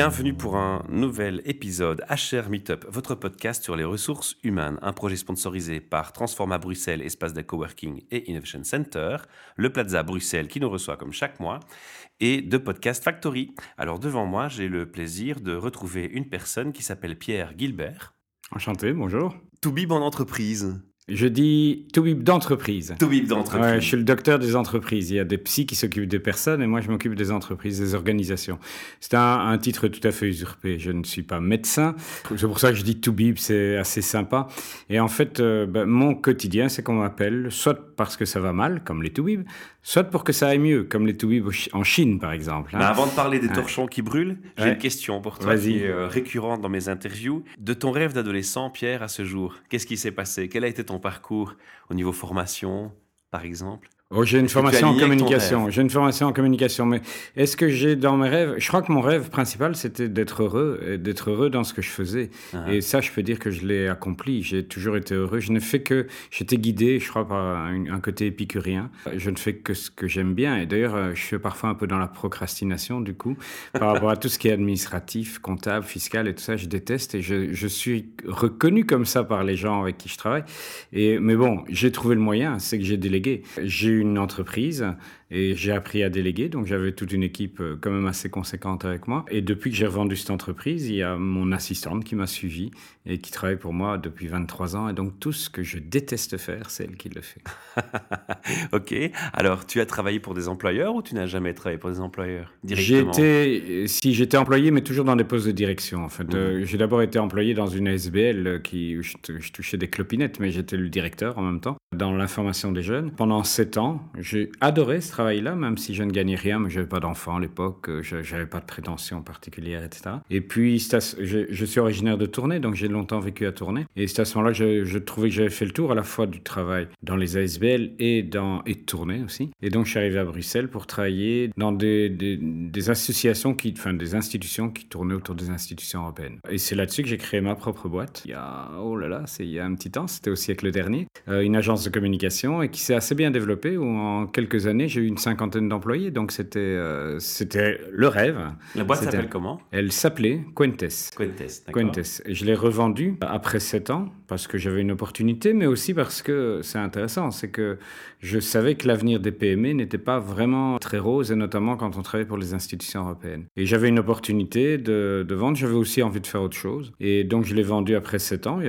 Bienvenue pour un nouvel épisode HR Meetup, votre podcast sur les ressources humaines, un projet sponsorisé par Transforma Bruxelles, espace de coworking et Innovation Center, le Plaza Bruxelles qui nous reçoit comme chaque mois, et de Podcast Factory. Alors devant moi, j'ai le plaisir de retrouver une personne qui s'appelle Pierre Gilbert. Enchanté, bonjour. Toubib en entreprise. Je dis Toubib d'entreprise. Toubib d'entreprise. Ouais, je suis le docteur des entreprises. Il y a des psys qui s'occupent des personnes et moi je m'occupe des entreprises, des organisations. C'est un, un, titre tout à fait usurpé. Je ne suis pas médecin. C'est pour ça que je dis Toubib, c'est assez sympa. Et en fait, euh, ben, mon quotidien, c'est qu'on m'appelle soit parce que ça va mal, comme les Toubib, soit pour que ça aille mieux, comme les Toubib en Chine par exemple. Hein. Mais avant de parler des torchons qui brûlent, j'ai ouais. une question pour toi qui est euh, récurrente dans mes interviews. De ton rêve d'adolescent, Pierre, à ce jour, qu'est-ce qui s'est passé? Quel a été ton parcours au niveau formation, par exemple? Oh, j'ai une formation en communication. J'ai une formation en communication. Mais est-ce que j'ai dans mes rêves Je crois que mon rêve principal, c'était d'être heureux, d'être heureux dans ce que je faisais. Ah. Et ça, je peux dire que je l'ai accompli. J'ai toujours été heureux. Je ne fais que. J'étais guidé, je crois, par un, un, côté épicurien. Je ne fais que ce que j'aime bien. Et d'ailleurs, je suis parfois un peu dans la procrastination, du coup, par rapport à tout ce qui est administratif, comptable, fiscal et tout ça. Je déteste. Et je, je suis reconnu comme ça par les gens avec qui je travaille. Et mais bon, j'ai trouvé le moyen. C'est que j'ai délégué. J'ai une entreprise et j'ai appris à déléguer, donc j'avais toute une équipe euh, quand même assez conséquente avec moi. Et depuis que j'ai revendu cette entreprise, il y a mon assistante qui m'a suivi et qui travaille pour moi depuis 23 ans. Et donc tout ce que je déteste faire, c'est elle qui le fait. ok. Alors tu as travaillé pour des employeurs ou tu n'as jamais travaillé pour des employeurs directement? J'étais, si j'étais employé, mais toujours dans des postes de direction. En fait, mmh. j'ai d'abord été employé dans une ASBL qui où je, je touchais des clopinettes, mais j'étais le directeur en même temps dans l'information des jeunes pendant 7 ans. J'ai adoré ce travail-là, même si je ne gagnais rien, mais j'avais pas d'enfant à l'époque, euh, je n'avais pas de prétention particulière, etc. Et puis, je, je, suis originaire de Tournai, donc j'ai longtemps vécu à Tournai. Et c'est à ce moment-là je, je, trouvais que j'avais fait le tour à la fois du travail dans les ASBL et dans et de Tournai aussi. Et donc, je suis arrivé à Bruxelles pour travailler dans des associations, qui, enfin des institutions qui tournaient autour des institutions européennes. Et c'est là-dessus que j'ai créé ma propre boîte. Il y a, oh là là, c'est il y a un petit temps, c'était au siècle dernier, euh, une agence de communication et qui s'est assez bien développée où en quelques années, j'ai eu une cinquantaine d'employés, donc c'était euh, c'était le rêve. La boîte s'appelle comment? Elle s'appelait Quentes. Quentes, Quentes. Et je l'ai revendue après sept ans parce que j'avais une opportunité, mais aussi parce que c'est intéressant, c'est que je savais que l'avenir des PME n'était pas vraiment très rose, et notamment quand on travaillait pour les institutions européennes. Et j'avais une opportunité de, vendre, j'avais aussi envie de faire autre chose, et donc je l'ai vendue après sept ans.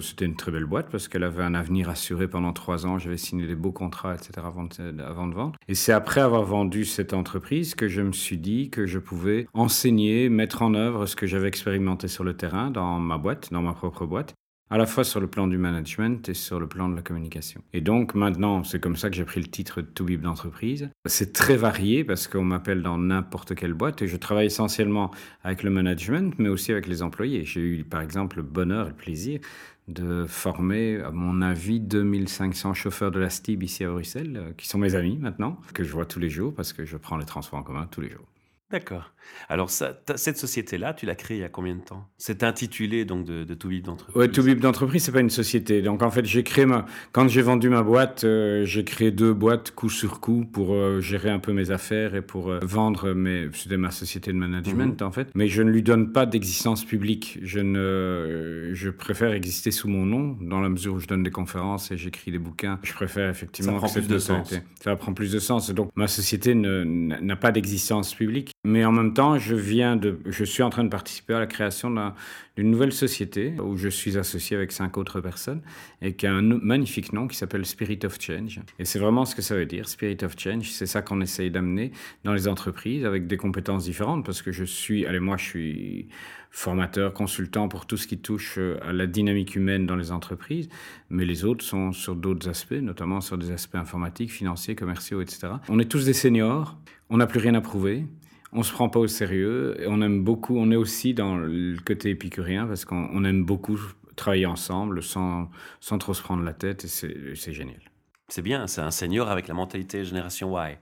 C'était une très belle boîte parce qu'elle avait un avenir assuré pendant trois ans. J'avais signé des beaux contrats, etc. avant de, avant de vendre. Et c'est après avoir vendu cette entreprise que je me suis dit que je pouvais enseigner, mettre en œuvre ce que j'avais expérimenté sur le terrain dans ma boîte, dans ma propre boîte à la fois sur le plan du management et sur le plan de la communication. Et donc maintenant, c'est comme ça que j'ai pris le titre de Toubib d'entreprise. C'est très varié parce qu'on m'appelle dans n'importe quelle boîte et je travaille essentiellement avec le management, mais aussi avec les employés. J'ai eu par exemple le bonheur et le plaisir de former, à mon avis, 2500 chauffeurs de la STIB ici à Bruxelles, euh, qui sont mes amis maintenant, que je vois tous les jours parce que je prends les transports en commun tous les jours. D'accord. Alors, ça, cette société-là, tu l'as créée il y a combien de temps? C'est intitulé donc de, de Toubib d'entreprise Oui, Toubib d'entreprise, c'est pas une société. Donc, en fait, j'ai créé ma. Quand j'ai vendu ma boîte, euh, j'ai créé deux boîtes coup sur coup pour euh, gérer un peu mes affaires et pour euh, vendre mes. C'était ma société de management, mmh. en fait. Mais je ne lui donne pas d'existence publique. Je, ne... je préfère exister sous mon nom, dans la mesure où je donne des conférences et j'écris des bouquins. Je préfère effectivement. Ça prend plus de sens. Ça prend plus de sens. Donc, ma société n'a pas d'existence publique. Mais en même temps, je, suis en train de participer à la création d'une nouvelle société où je suis associé avec cinq autres personnes et qui a un magnifique nom qui s'appelle Spirit of Change. Et c'est vraiment ce que ça veut dire, Spirit of Change. C'est ça qu'on essaye d'amener dans les entreprises avec des compétences différentes parce que je suis, allez, moi, je suis formateur, consultant pour tout ce qui touche euh, à la dynamique humaine dans les entreprises, mais les autres sont sur d'autres aspects, notamment sur des aspects informatiques, financiers, commerciaux, etc. On est tous des seniors, on n'a plus rien à prouver on se prend pas au sérieux et on aime beaucoup. On est aussi dans le côté épicurien parce qu'on aime beaucoup travailler ensemble sans, sans trop se prendre la tête et c'est génial. C'est bien, c'est un senior avec la mentalité génération Y.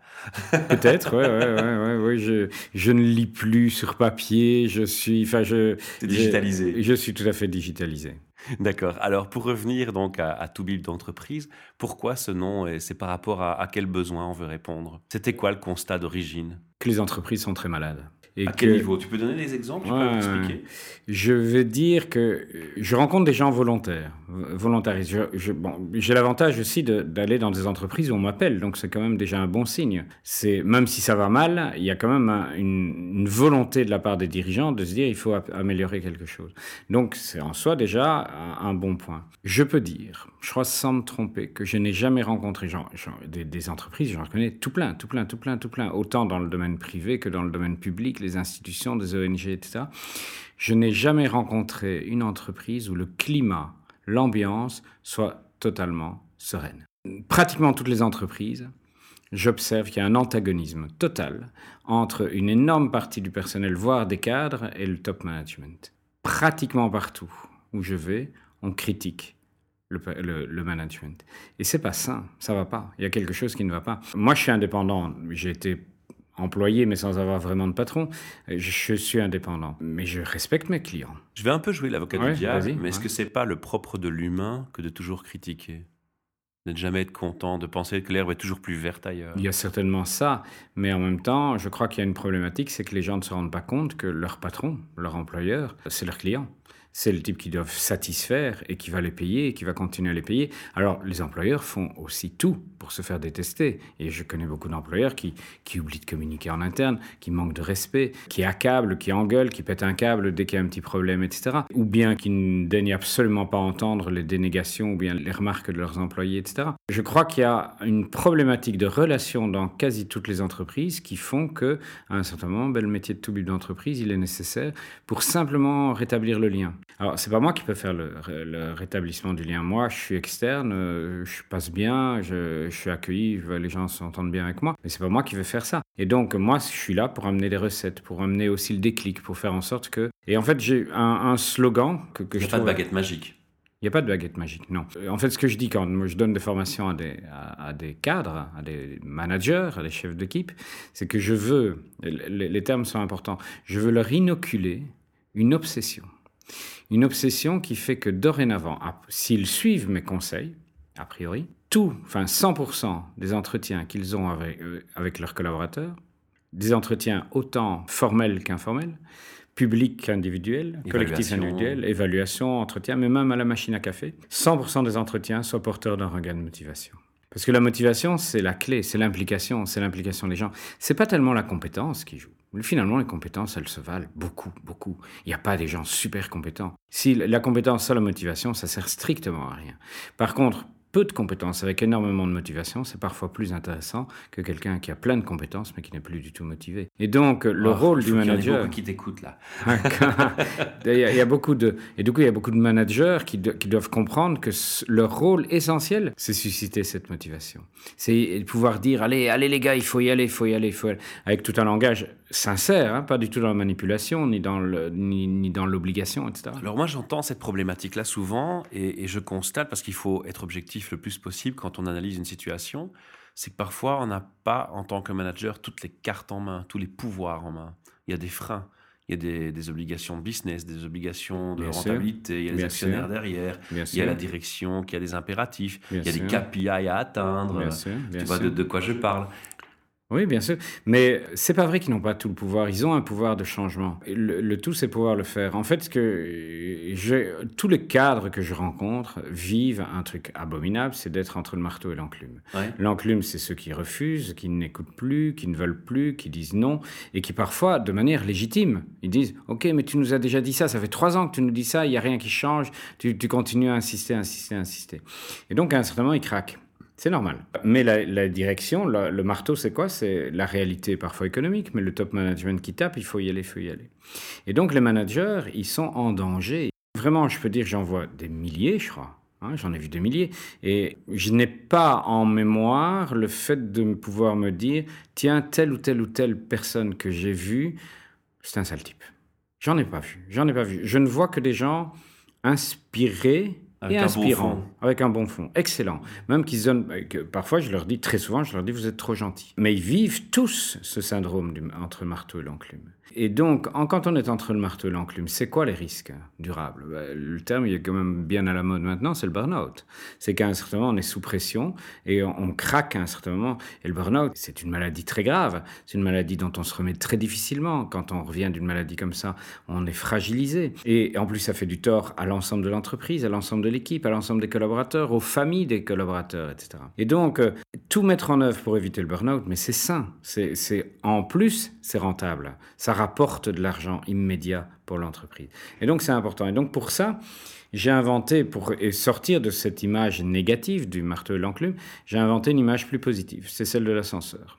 Peut-être, ouais, ouais, ouais, ouais, Je, je, ne lis plus sur papier, je suis, enfin, je. digitalisé. Je, je, suis tout à fait digitalisé. D'accord. Alors, pour revenir donc à, à Build d'entreprise, pourquoi ce nom et c'est par rapport à, à quel besoin on veut répondre? C'était quoi le constat d'origine? Que les entreprises sont très malades Et à quel niveau? Tu peux donner des exemples Tu peux expliquer? Je vais dire que je rencontre des gens volontaires, volontaristes. Je, bon, j'ai l'avantage aussi d'aller dans des entreprises où on m'appelle, donc c'est quand même déjà un bon signe. C'est même si ça va mal, il y a quand même une, une, volonté de la part des dirigeants de se dire il faut améliorer quelque chose. Donc c'est en soi déjà un, bon point. Je peux dire, je crois sans me tromper, que je n'ai jamais rencontré genre, des, des, entreprises, j'en connais tout plein, tout plein, tout plein, tout plein, autant dans le domaine privé que dans le domaine public, les institutions, des ONG, etc. Je n'ai jamais rencontré une entreprise où le climat, l'ambiance soit totalement sereine. Pratiquement toutes les entreprises, j'observe qu'il y a un antagonisme total entre une énorme partie du personnel, voire des cadres, et le top management. Pratiquement partout où je vais, on critique le, management. Et c'est pas sain, ça va pas. Il y a quelque chose qui ne va pas. Moi, je suis indépendant. J'ai été employé, mais sans avoir vraiment de patron. Je suis indépendant, mais je respecte mes clients. Je vais un peu jouer l'avocat du diable, mais est-ce que c'est pas le propre de l'humain que de toujours critiquer? De ne jamais être content, de penser que l'herbe est toujours plus verte ailleurs? Il y a certainement ça, mais en même temps, je crois qu'il y a une problématique, c'est que les gens ne se rendent pas compte que leur patron, leur employeur, c'est leur client c'est le type qui doivent satisfaire et qui va les payer et qui va continuer à les payer. Alors, les employeurs font aussi tout pour se faire détester. Et je connais beaucoup d'employeurs qui, qui oublient de communiquer en interne, qui manquent de respect, qui accablent, qui engueulent, qui pètent un câble dès qu'il y a un petit problème, etc. Ou bien qui ne daignent absolument pas entendre les dénégations ou bien les remarques de leurs employés, etc. Je crois qu'il y a une problématique de relation dans quasi toutes les entreprises qui font que, à un certain moment, ben, le métier de tout but d'entreprise, il est nécessaire pour simplement rétablir le lien. Alors, c'est pas moi qui peux faire le, rétablissement du lien. Moi, je suis externe, euh, je passe bien, je, suis accueilli, les gens s'entendent bien avec moi, mais c'est pas moi qui vais faire ça. Et donc, moi, je suis là pour amener des recettes, pour amener aussi le déclic, pour faire en sorte que. Et en fait, j'ai un, slogan que, que Il n'y a pas de baguette magique. Il n'y a pas de baguette magique, non. En fait, ce que je dis quand je donne des formations à des, à, des cadres, à des managers, à des chefs d'équipe, c'est que je veux, les termes sont importants, je veux leur inoculer une obsession une obsession qui fait que dorénavant, s'ils suivent mes conseils, a priori, tout, enfin 100% des entretiens qu'ils ont avec, euh, avec leurs collaborateurs, des entretiens autant formels qu'informels, publics qu'individuels, collectifs individuels, évaluation, entretien, mais même à la machine à café, 100% des entretiens soient porteurs d'un regain de motivation. Parce que la motivation, c'est la clé, c'est l'implication, c'est l'implication des gens. C'est pas tellement la compétence qui joue. Finalement, les compétences, elles se valent beaucoup, beaucoup. Il n'y a pas des gens super compétents. Si la compétence sans la motivation, ça sert strictement à rien. Par contre, peu de compétences avec énormément de motivation, c'est parfois plus intéressant que quelqu'un qui a plein de compétences mais qui n'est plus du tout motivé. Et donc, le oh, rôle du manager. Il y a beaucoup qui t'écoutent là. il, y a, beaucoup de. Et du coup, il y a beaucoup de managers qui, qui doivent comprendre que leur rôle essentiel, c'est susciter cette motivation. C'est pouvoir dire allez, allez les gars, il faut y aller, il faut y aller, il faut aller. Avec tout un langage sincère, hein, pas du tout dans la manipulation, ni dans, le, ni, dans l'obligation, etc. Alors moi j'entends cette problématique-là souvent, et, je constate, parce qu'il faut être objectif le plus possible quand on analyse une situation, c'est que parfois on n'a pas, en tant que manager, toutes les cartes en main, tous les pouvoirs en main. Il y a des freins. Il y a des, obligations de business, des obligations de rentabilité, il y a des actionnaires derrière, il y a la direction qui a des impératifs, il y a des KPI à atteindre. tu vois de, quoi je parle. Oui, bien sûr. Mais c'est pas vrai qu'ils n'ont pas tout le pouvoir. Ils ont un pouvoir de changement. Le, tout, c'est pouvoir le faire. En fait, ce que tous les cadres que je rencontre vivent un truc abominable, c'est d'être entre le marteau et l'enclume. L'enclume, c'est ceux qui refusent, qui n'écoutent plus, qui ne veulent plus, qui disent non, et qui parfois, de manière légitime, ils disent Ok, mais tu nous as déjà dit ça, ça fait trois ans que tu nous dis ça, il n'y a rien qui change, tu, tu continues à insister, insister, insister. Et donc, à un certain moment, ils craquent. C'est normal. Mais la, direction, le marteau, c'est quoi? C'est la réalité parfois économique, mais le top management qui tape, il faut y aller, il faut y aller. Et donc les managers, ils sont en danger. Vraiment, je peux dire, j'en vois des milliers, je crois. Hein, j'en ai vu des milliers. Et je n'ai pas en mémoire le fait de pouvoir me dire, tiens, telle ou telle ou telle personne que j'ai vue, c'est un sale type. J'en ai pas vu. J'en ai pas vu. Je ne vois que des gens inspirés avec et inspirant, bon avec un bon fond, excellent. Même qu'ils donnent, que parfois je leur dis, très souvent, je leur dis, vous êtes trop gentils. Mais ils vivent tous ce syndrome du, entre marteau et l'enclume. Et donc, quand on est entre le marteau et l'enclume, c'est quoi les risques durables? Ben, Le terme, il est quand même bien à la mode maintenant, c'est le burn-out. C'est qu'à un certain moment, on est sous pression et on, on craque à un certain moment. Et le burn-out, c'est une maladie très grave. C'est une maladie dont on se remet très difficilement. Quand on revient d'une maladie comme ça, on est fragilisé. Et en plus, ça fait du tort à l'ensemble de l'entreprise, à l'ensemble de l'équipe, à l'ensemble des collaborateurs, aux familles des collaborateurs, etc. Et donc, euh, tout mettre en œuvre pour éviter le burn-out, mais c'est sain. C'est en plus, c'est rentable. Ça rapporte de l'argent immédiat pour l'entreprise. Et donc, c'est important. Et donc, pour ça, j'ai inventé, pour sortir de cette image négative du marteau et l'enclume, j'ai inventé une image plus positive. C'est celle de l'ascenseur.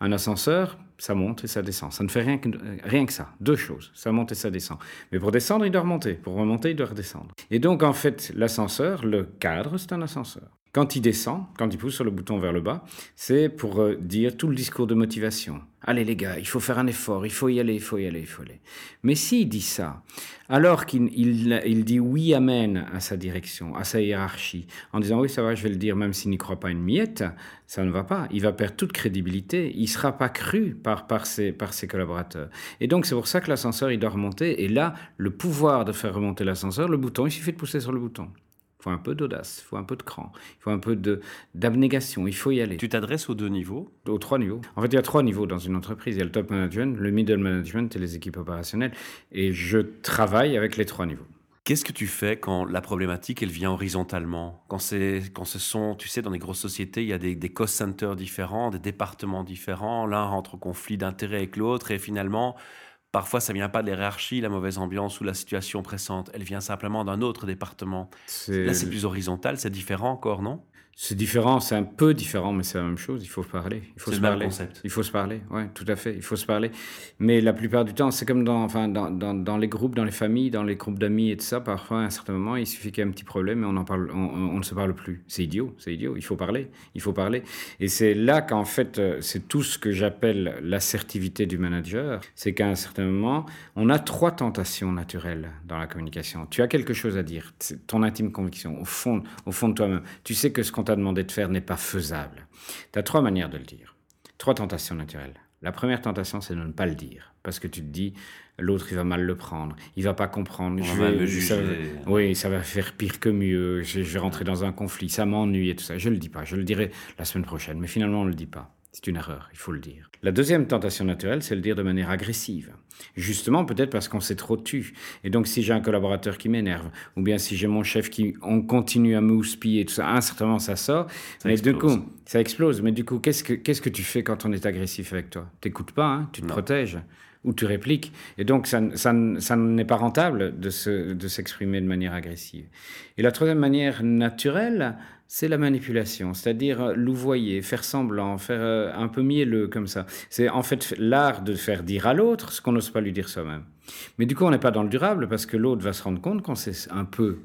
Un ascenseur, ça monte et ça descend. Ça ne fait rien que, rien que ça. Deux choses. Ça monte et ça descend. Mais pour descendre, il doit remonter. Pour remonter, il doit redescendre. Et donc, en fait, l'ascenseur, le cadre, c'est un ascenseur. Quand il descend, quand il pousse sur le bouton vers le bas, c'est pour euh, dire tout le discours de motivation. Allez les gars, il faut faire un effort, il faut y aller, il faut y aller, il faut aller. Mais s'il dit ça, alors qu'il il, il dit oui, amen à sa direction, à sa hiérarchie, en disant oui, ça va, je vais le dire, même s'il n'y croit pas une miette, ça ne va pas. Il va perdre toute crédibilité. Il ne sera pas cru par, par, ses, par ses collaborateurs. Et donc, c'est pour ça que l'ascenseur, il doit remonter. Et là, le pouvoir de faire remonter l'ascenseur, le bouton, il suffit de pousser sur le bouton. Il faut un peu d'audace, il faut un peu de cran, il faut un peu d'abnégation, il faut y aller. Tu t'adresses aux deux niveaux? Aux trois niveaux. En fait, il y a trois niveaux dans une entreprise. Il y a le top management, le middle management et les équipes opérationnelles. Et je travaille avec les trois niveaux. Qu'est-ce que tu fais quand la problématique, elle vient horizontalement? Quand, quand ce sont, tu sais, dans les grosses sociétés, il y a des, des cost centers différents, des départements différents, l'un rentre en conflit d'intérêts avec l'autre, et finalement, Parfois, ça vient pas de l'hierarchie, la mauvaise ambiance ou la situation pressante. Elle vient simplement d'un autre département. Là, c'est plus horizontal, c'est différent encore, non? C'est différent, c'est un peu différent, mais c'est la même chose. Il faut parler. Il faut se parler. Concept. Il faut se parler. Ouais, tout à fait. Il faut se parler. Mais la plupart du temps, c'est comme dans, enfin, dans, dans, dans, les groupes, dans les familles, dans les groupes d'amis et tout ça. Parfois, à un certain moment, il suffit qu'il y ait un petit problème et on en parle, on, on, ne se parle plus. C'est idiot. C'est idiot. Il faut parler. Il faut parler. Et c'est là qu'en fait, euh, c'est tout ce que j'appelle l'assertivité du manager. C'est qu'à un certain moment, on a trois tentations naturelles dans la communication. Tu as quelque chose à dire. C'est ton intime conviction au fond, au fond de toi-même. Tu sais que ce qu'on t'a demandé de faire n'est pas faisable. Tu as trois manières de le dire. Trois tentations naturelles. La première tentation, c'est de ne pas le dire. Parce que tu te dis, l'autre, il va mal le prendre. Il va pas comprendre. je vais, me juger. oui, ça va faire pire que mieux. Je, je vais rentrer dans un conflit. Ça m'ennuie et tout ça. Je le dis pas. Je le dirai la semaine prochaine. Mais finalement, on le dit pas. C'est une erreur, il faut le dire. La deuxième tentation naturelle, c'est le dire de manière agressive. Justement, peut-être parce qu'on s'est trop tu. Et donc, si j'ai un collaborateur qui m'énerve, ou bien si j'ai mon chef qui on continue à me houspiller, tout ça, un certain moment, ça sort. Ça mais explose. du coup, ça explose. Mais du coup, qu'est-ce que, qu'est-ce que tu fais quand on est agressif avec toi? T'écoutes pas, hein tu te Non. protèges ou tu répliques. Et donc, ça, ça, ça n'est pas rentable de, se, de s'exprimer de manière agressive. Et la troisième manière naturelle, c'est la manipulation, c'est-à-dire euh, louvoyer, faire semblant, faire euh, un peu mielleux comme ça. C'est en fait l'art de faire dire à l'autre ce qu'on n'ose pas lui dire soi-même. Mais du coup, on n'est pas dans le durable parce que l'autre va se rendre compte qu'on s'est un peu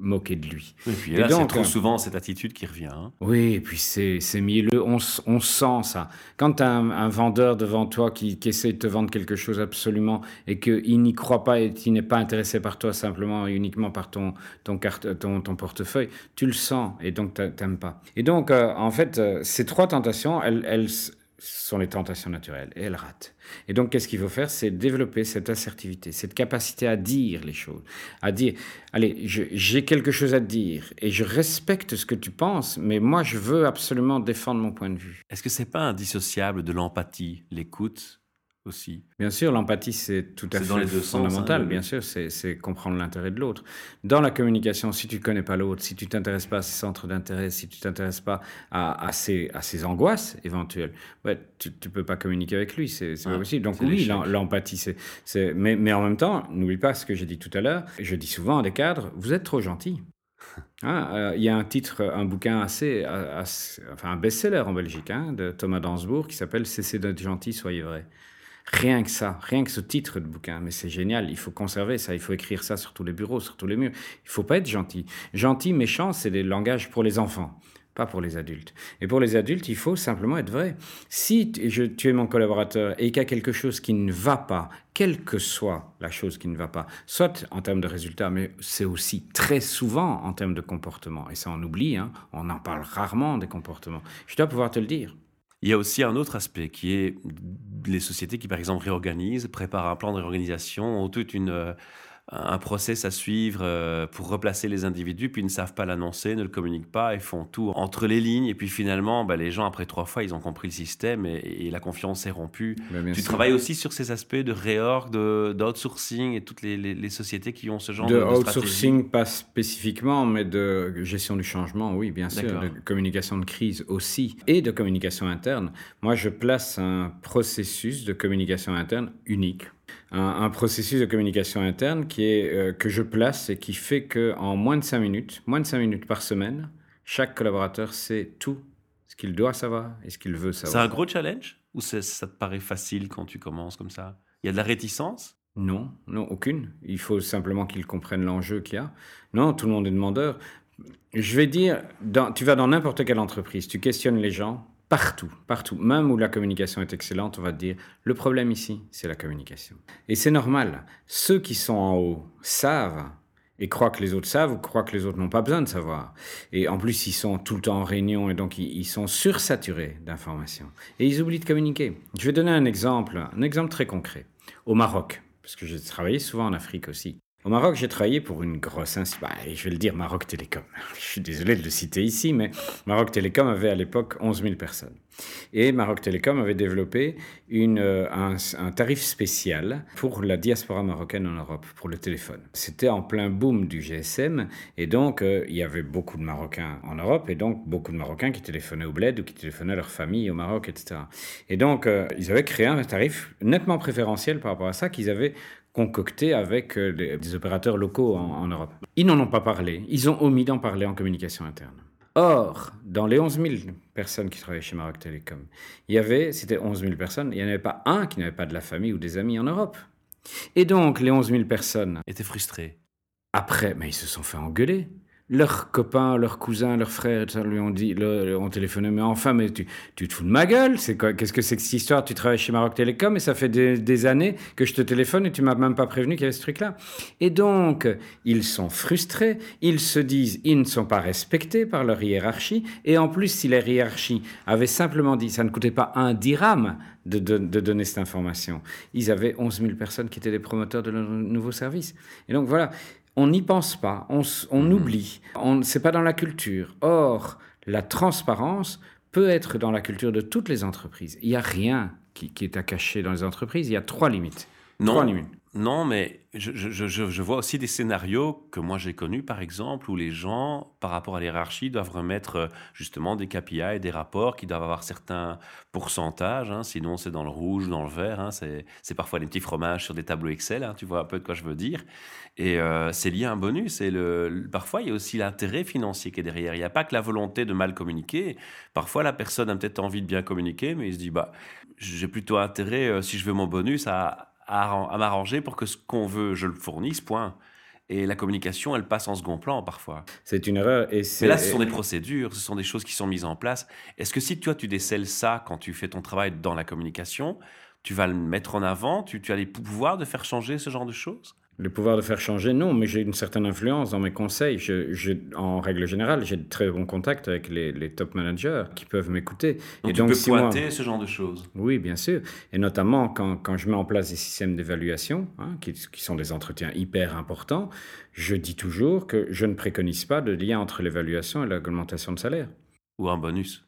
moqué de lui. Et puis Et là, c'est trop euh, souvent cette attitude qui revient. hein. Oui, et puis c'est c'est mielleux, on, on sent ça. Quand tu as un, un vendeur devant toi qui, qui essaie de te vendre quelque chose absolument et qu'il n'y croit pas et qu'il n'est pas intéressé par toi simplement et uniquement par ton, ton, carte, ton, ton portefeuille, tu le sens et donc t'a- t'aimes pas. Et donc, euh, en fait, euh, ces trois tentations, elles, sont les tentations naturelles et elles ratent. Et donc, qu'est-ce qu'il faut faire? C'est développer cette assertivité, cette capacité à dire les choses, à dire, allez, j'ai quelque chose à te dire et je respecte ce que tu penses, mais moi, je veux absolument défendre mon point de vue. Est-ce que c'est pas indissociable de l'empathie, l'écoute? Aussi Bien sûr, l'empathie, c'est tout à fait dans les deux sens, fondamental. hein, le- bien sûr, c'est comprendre l'intérêt de l'autre. Dans la communication, si tu connais pas l'autre, si tu t'intéresses pas à ses centres d'intérêt, si tu t'intéresses pas à, à, ses, à ses angoisses éventuelles, ouais, tu ne peux pas communiquer avec lui. C'est Ouais, pas possible. Donc oui, l'empathie, c'est... Mais, mais en même temps, n'oublie pas ce que j'ai dit tout à l'heure. Je dis souvent à des cadres, vous êtes trop gentils. Hein, euh, Il y a un titre, un bouquin assez, assez- enfin un best-seller en Belgique, hein, de Thomas Dansbourg, qui s'appelle Cessez d'être gentil, soyez vrai. Rien que ça, rien que ce titre de bouquin, mais c'est génial, il faut conserver ça, il faut écrire ça sur tous les bureaux, sur tous les murs. Il faut pas être gentil. Gentil, méchant, c'est des langages pour les enfants, pas pour les adultes. Et pour les adultes, il faut simplement être vrai. Si tu es mon collaborateur et qu'il y a quelque chose qui ne va pas, quelle que soit la chose qui ne va pas, soit en termes de résultats, mais c'est aussi très souvent en termes de comportement. Et ça, on oublie, hein, on en parle rarement des comportements. Je dois pouvoir te le dire. Il y a aussi un autre aspect qui est les sociétés qui, par exemple, réorganisent, préparent un plan de réorganisation, ont toute une, euh, un process à suivre euh, pour replacer les individus, puis ils ne savent pas l'annoncer, ne le communiquent pas, et font tout entre les lignes. Et puis finalement, bah, les gens, après trois fois, ils ont compris le système et, la confiance est rompue. tu travailles aussi sur ces aspects de réorg, d'outsourcing et toutes les, sociétés qui ont ce genre de, de, de outsourcing, pas spécifiquement, mais de gestion du changement, oui, bien sûr. De communication de crise aussi. Et de communication interne. Moi, je place un processus de communication interne unique un, processus de communication interne qui est, euh, que je place et qui fait qu'en moins de 5 minutes, moins de 5 minutes par semaine, chaque collaborateur sait tout ce qu'il doit savoir et ce qu'il veut savoir. C'est un gros challenge ou ça te paraît facile quand tu commences comme ça? Il y a de la réticence? Non, non, aucune. Il faut simplement qu'ils comprennent l'enjeu qu'il y a. Non, tout le monde est demandeur. Je vais dire, tu vas dans n'importe quelle entreprise, tu questionnes les gens, Partout, partout. Même où la communication est excellente, on va dire, le problème ici, c'est la communication. Et c'est normal. Ceux qui sont en haut savent et croient que les autres savent ou croient que les autres n'ont pas besoin de savoir. Et en plus, ils sont tout le temps en réunion et donc ils, sont sursaturés d'informations. Et ils oublient de communiquer. Je vais donner un exemple, un exemple très concret. Au Maroc, parce que j'ai travaillé souvent en Afrique aussi. Au Maroc, j'ai travaillé pour une grosse bah, je vais le dire, Maroc Télécom. Je suis désolé de le citer ici, mais Maroc Télécom avait à l'époque 11 000 personnes. Et Maroc Télécom avait développé une, euh, un, tarif spécial pour la diaspora marocaine en Europe, pour le téléphone. C'était en plein boom du GSM, et donc euh, il y avait beaucoup de Marocains en Europe, et donc beaucoup de Marocains qui téléphonaient au bled ou qui téléphonaient à leur famille au Maroc, etc. Et donc euh, ils avaient créé un tarif nettement préférentiel par rapport à ça qu'ils avaient concocté avec euh, des opérateurs locaux en, Europe. Ils n'en ont pas parlé, ils ont omis d'en parler en communication interne. Or, dans les 11 000 personnes qui travaillaient chez Maroc Telecom, il y avait, c'était 11 000 personnes, il n'y en avait pas un qui n'avait pas de la famille ou des amis en Europe. Et donc, les 11 000 personnes... Étaient frustrés. Après, mais ils se sont fait engueuler leurs copains, leurs cousins, leurs frères, lui ont dit, ont téléphoné, mais enfin, mais tu, tu te fous de ma gueule, c'est quoi, qu'est-ce que c'est que cette histoire? Tu travailles chez Maroc Télécom et ça fait des, années que je te téléphone et tu m'as même pas prévenu qu'il y avait ce truc-là. Et donc, ils sont frustrés, ils se disent, ils ne sont pas respectés par leur hiérarchie, et en plus, si la hiérarchie avait simplement dit, ça ne coûtait pas un dirham de, de, de, donner cette information. Ils avaient 11 000 personnes qui étaient des promoteurs de leur nouveau service. Et donc voilà, on n'y pense pas, on, mhm. oublie, on, c'est pas dans la culture. Or, la transparence peut être dans la culture de toutes les entreprises. Il n'y a rien qui, est à cacher dans les entreprises, il y a trois limites. Non, non mais je, vois aussi des scénarios que moi j'ai connus, par exemple, où les gens, par rapport à l'hierarchie, doivent remettre euh, justement des KPI des rapports qui doivent avoir certains pourcentages, hein, sinon c'est dans le rouge, dans le vert, hein, c'est parfois des petits fromages sur des tableaux Excel, hein, tu vois un peu de quoi je veux dire. Et euh, c'est lié à un bonus. Et parfois, il y a aussi l'intérêt financier qui est derrière. Il n'y a pas que la volonté de mal communiquer. Parfois, la personne a peut-être envie de bien communiquer, mais il se dit, bah, j'ai plutôt intérêt, euh, si je veux mon bonus, à, à, m'arranger pour que ce qu'on veut, je le fournisse, point. Et la communication, elle passe en second plan parfois. C'est une erreur. Et Mais là, ce sont des procédures, ce sont des choses qui sont mises en place. Est-ce que si toi, tu décèles ça quand tu fais ton travail dans la communication, tu vas le mettre en avant, tu, tu as les pouvoirs de faire changer ce genre de choses? Le pouvoir de faire changer, non, mais j'ai une certaine influence dans mes conseils. Je, en règle générale, j'ai de très bons contacts avec les, top managers qui peuvent m'écouter. Et tu donc, peux pointer ce genre de choses Oui, bien sûr. Et notamment quand, quand je mets en place des systèmes d'évaluation, hein, qui, qui, sont des entretiens hyper importants, je dis toujours que je ne préconise pas de lien entre l'évaluation et l'augmentation de salaire. Ou un bonus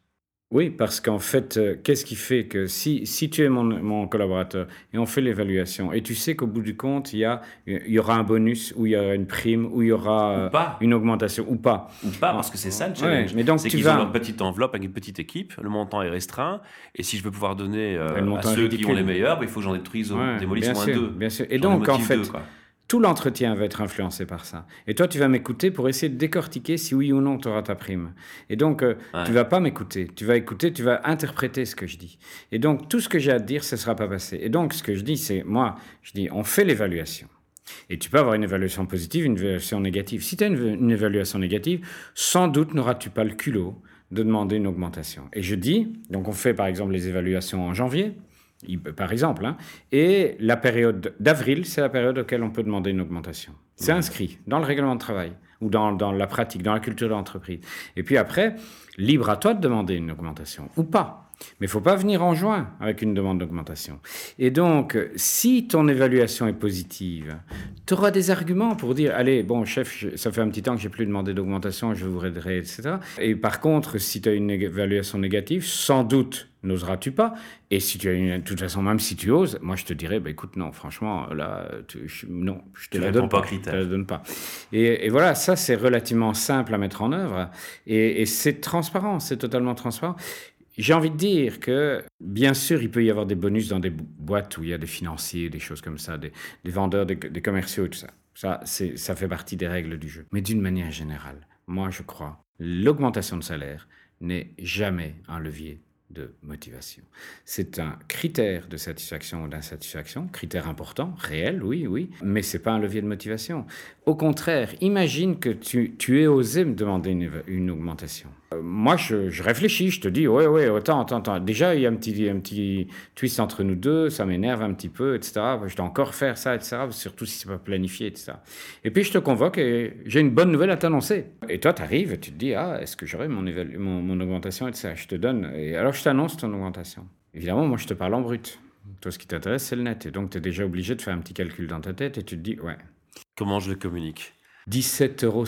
oui, parce qu'en fait, euh, qu'est-ce qui fait que si, si tu es mon, mon collaborateur et on fait l'évaluation et tu sais qu'au bout du compte, il y, a, il y aura un bonus ou il y aura une prime ou il y aura une augmentation ou pas. Ou pas, parce que c'est ça le challenge. mais donc c'est qu'ils ont leur petite enveloppe avec une petite équipe, le montant est restreint et si je veux pouvoir donner euh, à ceux qui ont les meilleurs, bah, il faut que j'en détruise, ouais, démolisse moins deux. Bien sûr. Et donc, en fait, tout l'entretien va être influencé par ça. Et toi, tu vas m'écouter pour essayer de décortiquer si oui ou non tu auras ta prime. Et donc, euh, tu vas pas m'écouter. Tu vas écouter, tu vas interpréter ce que je dis. Et donc, tout ce que j'ai à te dire, ce sera pas passé. Et donc, ce que je dis, c'est, moi, je dis, on fait l'évaluation. Et tu peux avoir une évaluation positive, une évaluation négative. Si tu as une, évaluation négative, sans doute n'auras-tu pas le culot de demander une augmentation. Et je dis, donc on fait par exemple les évaluations en janvier, par exemple. Hein. Et la période d'avril, c'est la période auquel on peut demander une augmentation. C'est inscrit dans le règlement de travail ou dans, dans la pratique, dans la culture de l'entreprise. Et puis après, libre à toi de demander une augmentation ou pas. Mais il faut pas venir en juin avec une demande d'augmentation. Et donc, si ton évaluation est positive, tu auras des arguments pour dire, allez, bon, chef, ça fait un petit temps que j'ai plus demandé d'augmentation, je vous aiderai, etc. Et par contre, si tu as une évaluation négative, sans doute n'oseras-tu pas Et si tu as une, de toute façon, même si tu oses, moi je te dirais, bah, écoute, non, franchement, là, je, non, je te la donne pas. Je te la donne pas. Et, voilà, ça c'est relativement simple à mettre en œuvre, et, et c'est transparent, c'est totalement transparent. J'ai envie de dire que, bien sûr, il peut y avoir des bonus dans des boîtes où il y a des financiers, des choses comme ça, des, vendeurs, des, commerciaux et tout ça. Ça, fait partie des règles du jeu. Mais d'une manière générale, moi, je crois, l'augmentation de salaire n'est jamais un levier de motivation. C'est un critère de satisfaction ou d'insatisfaction, critère important, réel, oui, oui, mais c'est pas un levier de motivation. Au contraire, imagine que tu aies osé me demander une, augmentation. Euh, moi, je, réfléchis, je te dis, ouais, ouais, attends, attends, attends. Déjà, il y a un petit, un petit twist entre nous deux, ça m'énerve un petit peu, etc. Je dois encore faire ça, etc. Surtout si c'est pas planifié, etc. Et puis, je te convoque et j'ai une bonne nouvelle à t'annoncer. Et toi, tu arrives, tu te dis, ah, est-ce que j'aurai mon, mon, mon, augmentation, etc. Je te donne. Et alors, je t'annonce ton augmentation. Évidemment, moi, je te parle en brut. Toi, ce qui t'intéresse, c'est le net. Et donc, tu es déjà obligé de faire un petit calcul dans ta tête et tu te dis, ouais, Comment je le communique? 17,50 euros,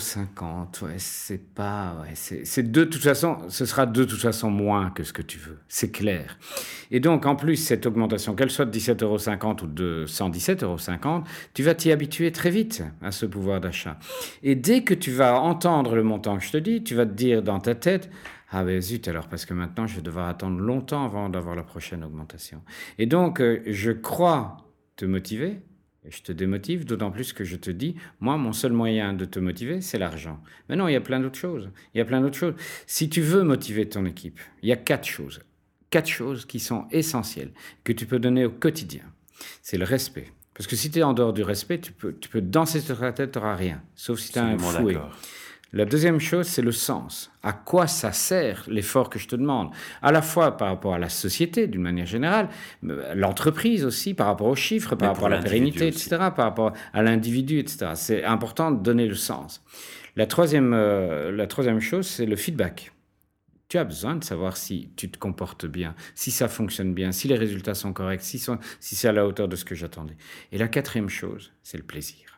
ouais, c'est pas. Ouais, c'est de toute façon, ce sera de toute façon moins que ce que tu veux, c'est clair. Et donc, en plus, cette augmentation, qu'elle soit de 17,50 euros ou de 117,50 euros, tu vas t'y habituer très vite à ce pouvoir d'achat. Et dès que tu vas entendre le montant que je te dis, tu vas te dire dans ta tête ah ben zut alors, parce que maintenant je vais devoir attendre longtemps avant d'avoir la prochaine augmentation. Et donc, euh, je crois te motiver, je te démotive, d'autant plus que je te dis, moi, mon seul moyen de te motiver, c'est l'argent. Mais non, il y a plein d'autres choses. Il y a plein d'autres choses. Si tu veux motiver ton équipe, il y a quatre choses. Quatre choses qui sont essentielles, que tu peux donner au quotidien. C'est le respect. Parce que si tu es en dehors du respect, tu peux, tu peux danser sur ta tête, tu n'auras rien. Sauf si tu as un fouet. La deuxième chose, c'est le sens. À quoi ça sert l'effort que je te demande? À la fois par rapport à la société, d'une manière générale, l'entreprise aussi, par rapport aux chiffres, par rapport à la pérennité, etc., par rapport à l'individu, etc. C'est important de donner le sens. La troisième, euh, la troisième chose, c'est le feedback. Tu as besoin de savoir si tu te comportes bien, si ça fonctionne bien, si les résultats sont corrects, si, si c'est à la hauteur de ce que j'attendais. Et la quatrième chose, c'est le plaisir.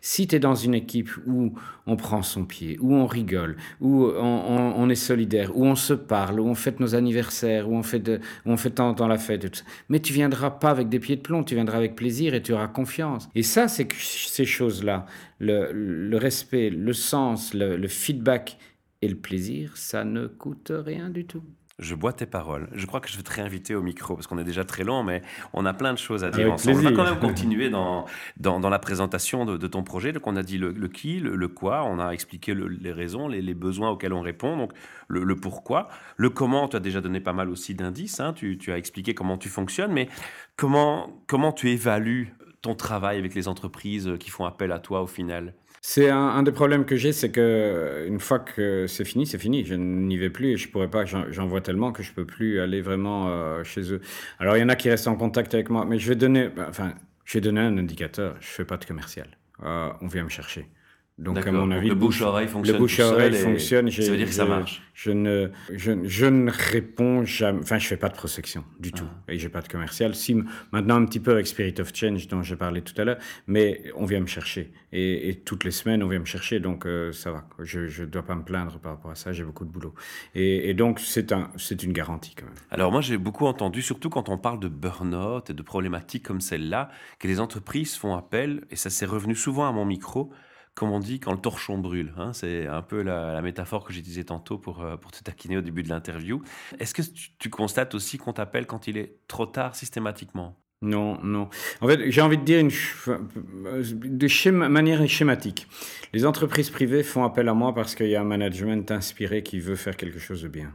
Si tu es dans une équipe où on prend son pied, où on rigole, où on, est solidaire, où on se parle, où on fête nos anniversaires, où on fait, de, où on fait tant dans la fête, mais tu viendras pas avec des pieds de plomb, tu viendras avec plaisir et tu auras confiance. Et ça, c'est ces choses-là, le, respect, le sens, le feedback et le plaisir, ça ne coûte rien du tout. Je bois tes paroles. Je crois que je vais te réinviter au micro parce qu'on est déjà très long, mais on a plein de choses à dire ensemble. On va quand même continuer dans, dans, la présentation de, ton projet. Donc, on a dit le, qui, le, quoi, on a expliqué les raisons, les, besoins auxquels on répond, donc le, pourquoi. Le comment, tu as déjà donné pas mal aussi d'indices. Hein. Tu, tu, as expliqué comment tu fonctionnes, mais comment, comment tu évalues ton travail avec les entreprises qui font appel à toi au final? C'est un, des problèmes que j'ai, c'est que une fois que c'est fini, c'est fini. Je n'y vais plus et je pourrais pas. J'en vois tellement que je peux plus aller vraiment euh, chez eux. Alors il y en a qui restent en contact avec moi, mais je vais donner, enfin, je vais donner un indicateur. Je fais pas de commercial. Euh, on vient me chercher. Donc, à mon avis, le bouche-oreille fonctionne. Le bouche-oreille fonctionne. Ça veut dire que ça marche. Je ne, je, je, ne réponds jamais. Enfin, je fais pas de prospection du tout. Ah. Et j'ai pas de commercial. Si, maintenant, un petit peu avec Spirit of Change, dont j'ai parlé tout à l'heure, mais on vient me chercher. Et, et, toutes les semaines, on vient me chercher. Donc, euh, ça va. Je ne dois pas me plaindre par rapport à ça. J'ai beaucoup de boulot. Et, et donc, c'est un, une garantie quand même. Alors, moi, j'ai beaucoup entendu, surtout quand on parle de burn-out et de problématiques comme celle-là, que les entreprises font appel, et ça s'est revenu souvent à mon micro, comme on dit, quand le torchon brûle. Hein, c'est un peu la, métaphore que j'utilisais tantôt pour, euh, te taquiner au début de l'interview. Est-ce que tu, constates aussi qu'on t'appelle quand il est trop tard systématiquement? Non, non. En fait, j'ai envie de dire de manière schématique. Les entreprises privées font appel à moi parce qu'il y a un management inspiré qui veut faire quelque chose de bien.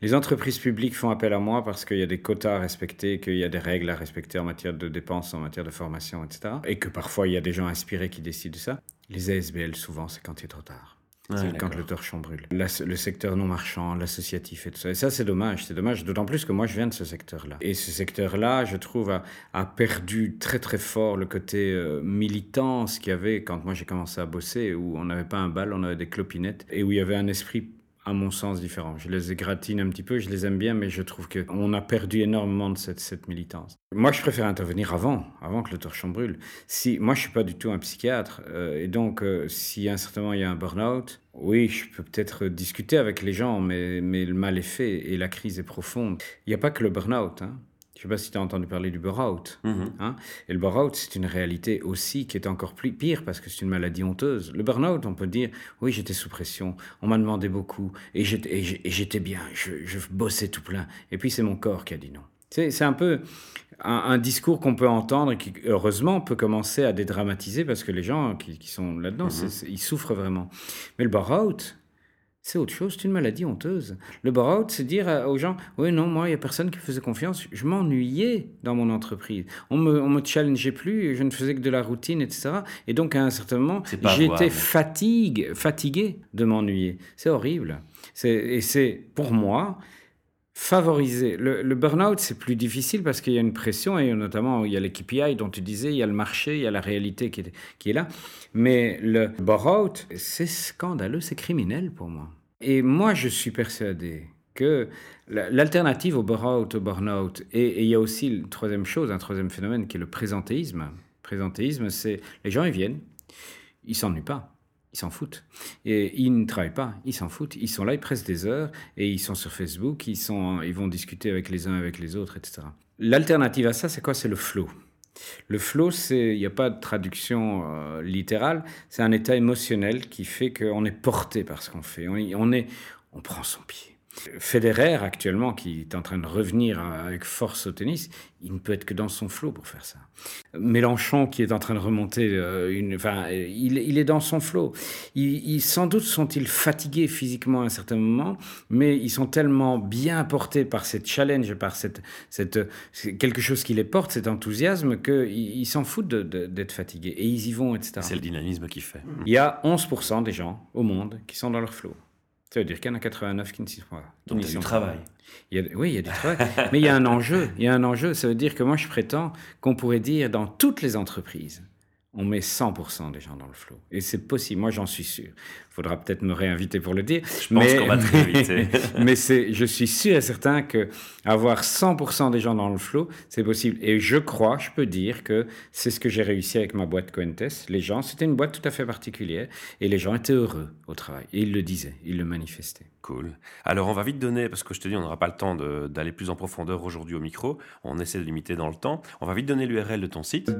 Les entreprises publiques font appel à moi parce qu'il y a des quotas à respecter, qu'il y a des règles à respecter en matière de dépenses, en matière de formation, etc. Et que parfois il y a des gens inspirés qui décident de ça. Les ASBL, souvent, c'est quand il est trop tard. c'est quand le torchon brûle. le secteur non marchand, l'associatif et tout ça. Et ça, c'est dommage. C'est dommage, d'autant plus que moi, je viens de ce secteur-là. Et ce secteur-là, je trouve, a, perdu très, très fort le côté euh, militant, ce qu'il y avait quand moi j'ai commencé à bosser, où on n'avait pas un bal, on avait des clopinettes, et où il y avait un esprit à mon sens, différents. Je les égratine un petit peu, je les aime bien, mais je trouve qu'on a perdu énormément de cette, cette militance. Moi, je préfère intervenir avant, avant que le torchon brûle. Si, moi, je suis pas du tout un psychiatre, euh, et donc, euh, si un certain moment il y a un burn-out, oui, je peux peut-être discuter avec les gens, mais, mais le mal est fait et la crise est profonde. Il n'y a pas que le burn-out. Hein. Je ne sais pas si tu as entendu parler du burn-out. Mhm. Hein et le burn-out, c'est une réalité aussi qui est encore plus pire parce que c'est une maladie honteuse. Le burn-out, on peut dire, oui, j'étais sous pression, on m'a demandé beaucoup et j'étais bien, je, je bossais tout plein. Et puis c'est mon corps qui a dit non. C'est un peu un, un discours qu'on peut entendre et qui, heureusement, peut commencer à dédramatiser parce que les gens qui, qui sont là-dedans, c'est- ils souffrent vraiment. Mais le burn-out, c'est autre chose, c'est une maladie honteuse. Le burn-out, c'est dire aux gens, oui, non, moi, il n'y a personne qui faisait confiance. Je m'ennuyais dans mon entreprise. On me, on me challengeait plus, je ne faisais que de la routine, etc. Et donc, à un certain moment, j'étais fatigue, fatigué de m'ennuyer. C'est horrible. Et c'est, pour moi, favoriser. Le, le burn-out, c'est plus difficile parce qu'il y a une pression et notamment il y a les KPI dont tu disais, il y a le marché, il y a la réalité qui est, qui est là. Mais le burn-out, c'est scandaleux, c'est criminel pour moi. Et moi, je suis persuadé que la- l'alternative au burn-out, au burn-out, et, et il y a aussi une troisième chose, un troisième phénomène qui est le présentéisme. Présentéisme, c'est les gens, ils viennent, ils s'ennuient pas. Ils s'en foutent. Et ils ne travaillent pas, ils s'en foutent. Ils sont là, ils pressent des heures et ils sont sur Facebook, ils, sont, ils vont discuter avec les uns avec les autres, etc. L'alternative à ça, c'est quoi? C'est le flow. Le flow, il n'y a pas de traduction euh, littérale, c'est un état émotionnel qui fait qu'on est porté par ce qu'on fait. On est, on prend son pied. Federer, actuellement, qui est en train de revenir avec force au tennis, il ne peut être que dans son flot pour faire ça. Mélenchon, qui est en train de remonter, euh, une, enfin, il, il est dans son flot. Il, il- sans doute sont-ils fatigués physiquement à un certain moment, mais ils sont tellement bien portés par cette challenge, par cette, quelque chose qui les porte, cet enthousiasme, qu'ils ils s'en foutent d'être fatigués. Et ils y vont, etc. C'est le dynamisme qui fait. Il y a 11% des gens au monde qui sont dans leur flot. Ça veut dire qu'il y en a 89 qui ne s'y sont pas. Donc, il y a du travail. Il y a- oui, il y a du travail. Mais il y a un enjeu. Il y a un enjeu. Ça veut dire que moi, je prétends qu'on pourrait dire dans toutes les entreprises, on met 100% des gens dans le flot. Et c'est possible. Moi, j'en suis sûr. Il faudra peut-être me réinviter pour le dire. Je pense qu'on va te réinviter. mais c'est, je suis sûr et certain que avoir 100% des gens dans le flot, c'est possible. Et je crois, je peux dire que c'est ce que j'ai réussi avec ma boîte Coentes. Les gens, c'était une boîte tout à fait particulière. Et les gens étaient heureux au travail. Et ils le disaient, ils le manifestaient. Cool. Alors, on va vite donner, parce que je te dis, on n'aura pas le temps d'aller plus en profondeur aujourd'hui au micro. On essaie de limiter dans le temps. On va vite donner l'URL de ton site.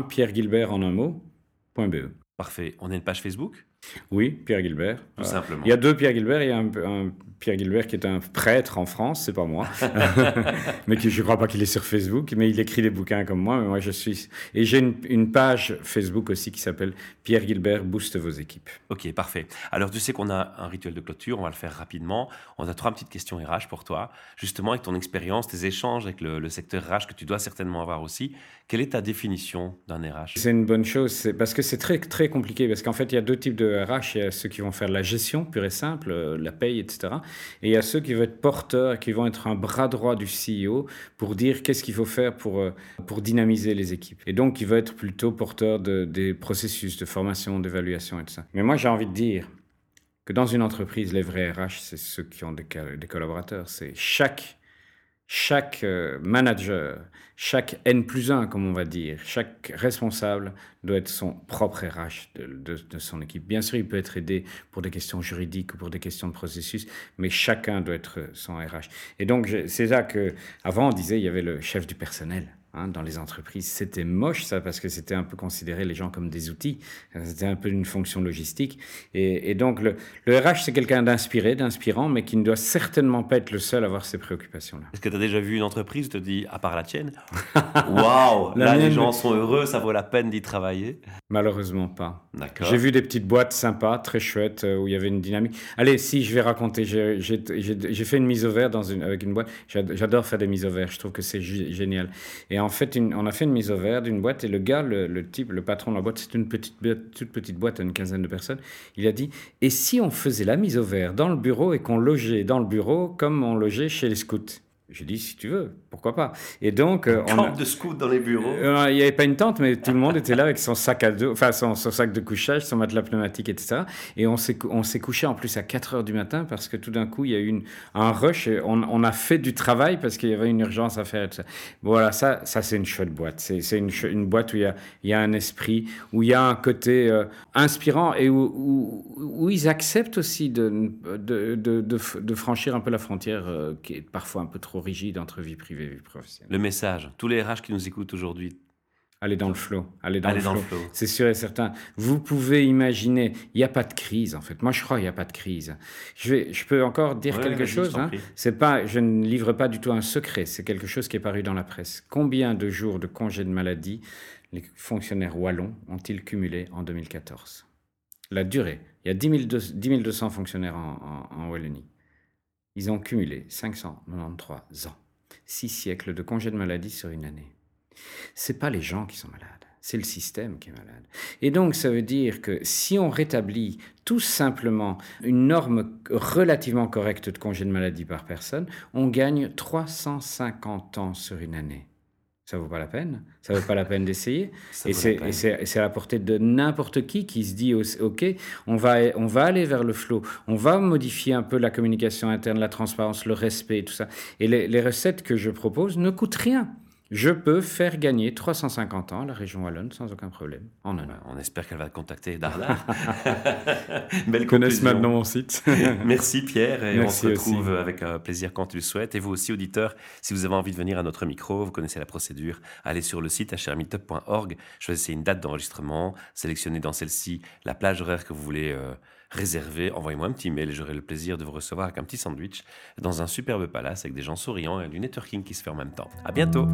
www.pierregilbert en un mot.be. Parfait. On a une page Facebook, Oui, Pierre Gilbert. tout Euh, simplement. Il y a deux Pierre Gilbert. Il y a un, un Pierre Gilbert qui est un prêtre en France, c'est pas moi. mais qui, je crois pas qu'il est sur Facebook, mais il écrit des bouquins comme moi. Mais moi, je suis. Et j'ai une, une page Facebook aussi qui s'appelle Pierre Gilbert booste vos équipes. Ok, parfait. Alors, tu sais qu'on a un rituel de clôture, on va le faire rapidement. On a trois petites questions RH pour toi. Justement, avec ton expérience, tes échanges avec le, le secteur RH que tu dois certainement avoir aussi, quelle est ta définition d'un RH C'est une bonne chose, parce que c'est très très compliqué parce qu'en fait il y a deux types de RH, il y a ceux qui vont faire la gestion pure et simple, euh, la paye, etc. Et il y a ceux qui vont être porteurs, qui vont être un bras droit du CEO pour dire qu'est-ce qu'il faut faire pour euh, pour dynamiser les équipes. Et donc il va être plutôt porteur de, des processus de formation, d'évaluation et ça. Mais moi j'ai envie de dire que dans une entreprise, les vrais RH, c'est ceux qui ont des collaborateurs. C'est chaque chaque euh, manager, chaque N plus 1, comme on va dire, chaque responsable doit être son propre RH de, son équipe. Bien sûr, il peut être aidé pour des questions juridiques ou pour des questions de processus, mais chacun doit être son RH. Et donc, c'est là que, avant, on disait, il y avait le chef du personnel. Hein, dans les entreprises, c'était moche ça parce que c'était un peu considéré les gens comme des outils. C'était un peu une fonction logistique. Et, et donc le, le RH c'est quelqu'un d'inspiré, d'inspirant, mais qui ne doit certainement pas être le seul à avoir ces préoccupations-là. Est-ce que tu as déjà vu une entreprise te dit, à part la tienne, waouh, là les gens sont heureux, ça vaut la peine d'y travailler? Malheureusement pas. D'accord. J'ai vu des petites boîtes sympas, très chouettes, euh, où il y avait une dynamique. Allez, si, je vais raconter. J'ai j'ai- j'ai- j'ai fait une mise au vert dans une, avec une boîte. J'ad- J'adore faire des mises au vert. Je trouve que c'est gé- génial. Et en fait, une- on a fait une mise au vert d'une boîte. Et le gars, le, type, le patron de la boîte, c'est une petite, toute petite boîte à une quinzaine de personnes. Il a dit Et si on faisait la mise au vert dans le bureau et qu'on logeait dans le bureau comme on logeait chez les scouts? J'ai dit, si tu veux, pourquoi pas. Et donc, euh, on a... de scouts dans les bureaux. Euh, il n'y avait pas une tente, mais tout le monde était là avec son sac à dos, enfin son, sac de couchage, son matelas pneumatique, etc. Et on s'est, on s'est couché en plus à 4 heures du matin parce que tout d'un coup, il y a eu une, un rush. Et on, on, a fait du travail parce qu'il y avait une urgence à faire. Voilà, ça, ça c'est une chouette boîte. C'est, une, une, boîte où il y, a, il y a un esprit, où il y a un côté euh, inspirant et où, où, où, ils acceptent aussi de, de, de, de, franchir un peu la frontière qui est parfois un peu trop rigide entre vie privée Le message, tous les RH qui nous écoutent aujourd'hui, Allez dans le flot. Allez dans, le, flow. C'est sûr et certain. Vous pouvez imaginer, il n'y a pas de crise en fait. Moi, je crois qu'il n'y a pas de crise. Je, vais, je peux encore dire quelque chose. Hein. C'est pas, je ne livre pas du tout un secret. C'est quelque chose qui est paru dans la presse. Combien de jours de congés de maladie les fonctionnaires wallons ont-ils cumulé en 2014 La durée. Il y a 10, 200 fonctionnaires en, en Wallonie. Ils ont cumulé 593 ans, six siècles de congés de maladie sur une année. C'est pas les gens qui sont malades, c'est le système qui est malade. Et donc ça veut dire que si on rétablit tout simplement une norme relativement correcte de congés de maladie par personne, on gagne 350 ans sur une année ça vaut pas la peine. Ça vaut pas la peine d'essayer. Et c'est à la portée de n'importe qui qui se dit OK, on va, on va aller vers le flow. On va modifier un peu la communication interne, la transparence, le respect, tout ça. Et les, les recettes que je propose ne coûtent rien je peux faire gagner 350 ans à la région Wallonne sans aucun problème en an. On espère qu'elle va contacter Darla. Belle connaissent maintenant mon site. Merci Pierre et on se retrouve avec euh, plaisir quand tu le souhaites. Et vous aussi auditeurs, si vous avez envie de venir à notre micro, vous connaissez la procédure, allez sur le site hrmeetup.org, choisissez une date d'enregistrement, sélectionnez dans celle-ci la plage horaire que vous voulez euh, réserver, envoyez-moi un petit mail et j'aurai le plaisir de vous recevoir avec un petit sandwich dans un superbe palace avec des gens souriants et du networking qui se fait en même temps. À bientôt!